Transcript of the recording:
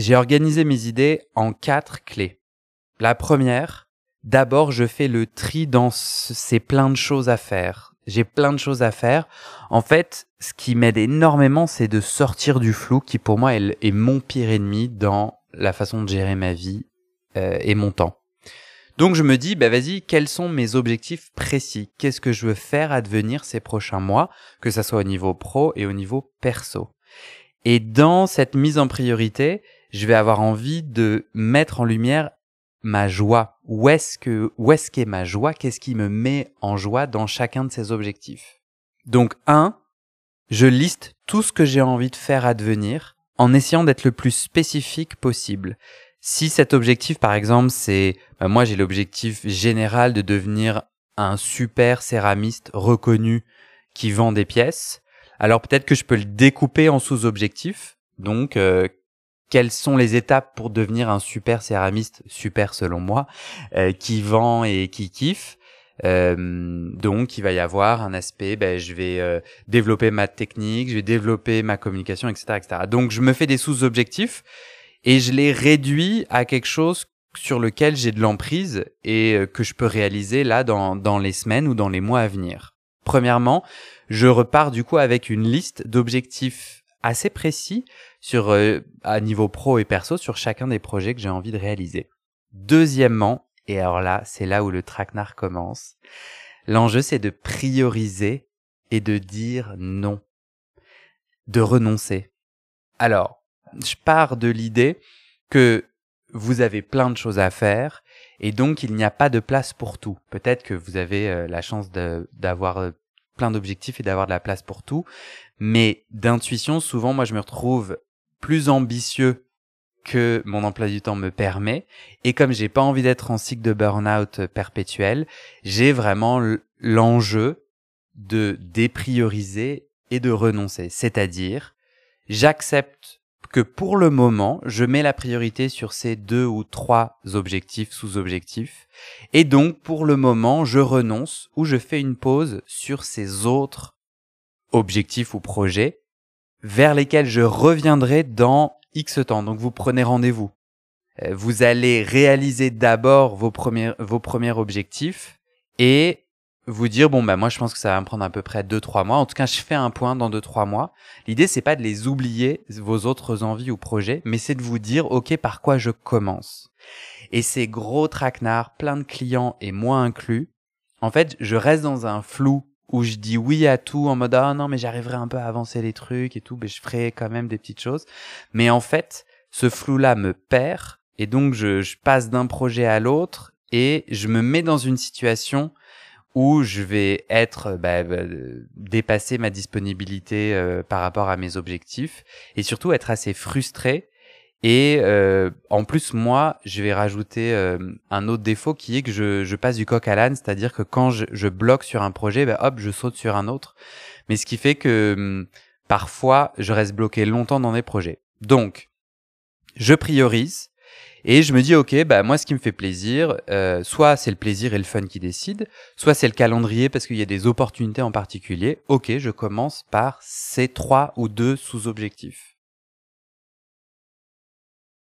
j'ai organisé mes idées en quatre clés. La première, d'abord, je fais le tri dans ces plein de choses à faire. J'ai plein de choses à faire. En fait, ce qui m'aide énormément, c'est de sortir du flou qui, pour moi, est, mon pire ennemi dans la façon de gérer ma vie euh, et mon temps. Donc je me dis, bah vas-y, quels sont mes objectifs précis? Qu'est-ce que je veux faire advenir ces prochains mois, que ça soit au niveau pro et au niveau perso Et dans cette mise en priorité, je vais avoir envie de mettre en lumière ma joie. Où est-ce que, où est-ce qu'est ma joie? Qu'est-ce qui me met en joie dans chacun de ces objectifs? Donc un, je liste tout ce que j'ai envie de faire advenir en essayant d'être le plus spécifique possible. Si cet objectif, par exemple, c'est, bah, moi j'ai l'objectif général de devenir un super céramiste reconnu qui vend des pièces, alors peut-être que je peux le découper en sous-objectifs. Donc, euh, quelles sont les étapes pour devenir un super céramiste, super selon moi, euh, qui vend et qui kiffe euh, donc, il va y avoir un aspect, ben, je vais développer ma technique, je vais développer ma communication, etc., etc. Donc, je me fais des sous-objectifs et je l'ai réduit à quelque chose sur lequel j'ai de l'emprise et euh, que je peux réaliser là dans, dans les semaines ou dans les mois à venir. Premièrement, je repars du coup avec une liste d'objectifs assez précis sur euh, à niveau pro et perso sur chacun des projets que j'ai envie de réaliser. Deuxièmement, et alors là, c'est là où le traquenard commence. L'enjeu c'est de prioriser et de dire non, de renoncer. Alors, je pars de l'idée que vous avez plein de choses à faire et donc il n'y a pas de place pour tout. Peut-être que vous avez euh, la chance d'avoir euh, plein d'objectifs et d'avoir de la place pour tout, mais d'intuition, souvent moi je me retrouve plus ambitieux que mon emploi du temps me permet. Et comme j'ai pas envie d'être en cycle de burn-out perpétuel, j'ai vraiment l'enjeu de déprioriser et de renoncer, c'est-à-dire j'accepte que pour le moment, je mets la priorité sur ces deux ou trois objectifs, sous-objectifs. Et donc, pour le moment, je renonce ou je fais une pause sur ces autres objectifs ou projets vers lesquels je reviendrai dans X temps. Donc, vous prenez rendez-vous. Euh, vous allez réaliser d'abord vos premiers, vos premiers objectifs et vous dire bon bah moi je pense que ça va me prendre à peu près 2 3 mois. En tout cas, je fais un point dans 2 3 mois. L'idée c'est pas de les oublier vos autres envies ou projets, mais c'est de vous dire OK, par quoi je commence? Et ces gros traquenards, plein de clients et moi inclus, en fait, je reste dans un flou où je dis oui à tout en mode ah non mais j'arriverai un peu à avancer les trucs et tout, mais je ferai quand même des petites choses. Mais en fait, ce flou là me perd et donc je, je passe d'un projet à l'autre et je me mets dans une situation où je vais être bah, bah, dépasser ma disponibilité euh, par rapport à mes objectifs et surtout être assez frustré. Et euh, en plus moi je vais rajouter euh, un autre défaut qui est que je, passe du coq à l'âne c'est-à-dire que quand je, je, bloque sur un projet bah, hop je saute sur un autre. Mais ce qui fait que hum, parfois je reste bloqué longtemps dans des projets. Donc je priorise et je me dis, ok, bah moi, ce qui me fait plaisir, euh, soit c'est le plaisir et le fun qui décide, soit c'est le calendrier parce qu'il y a des opportunités en particulier. Ok, je commence par ces trois ou deux sous-objectifs.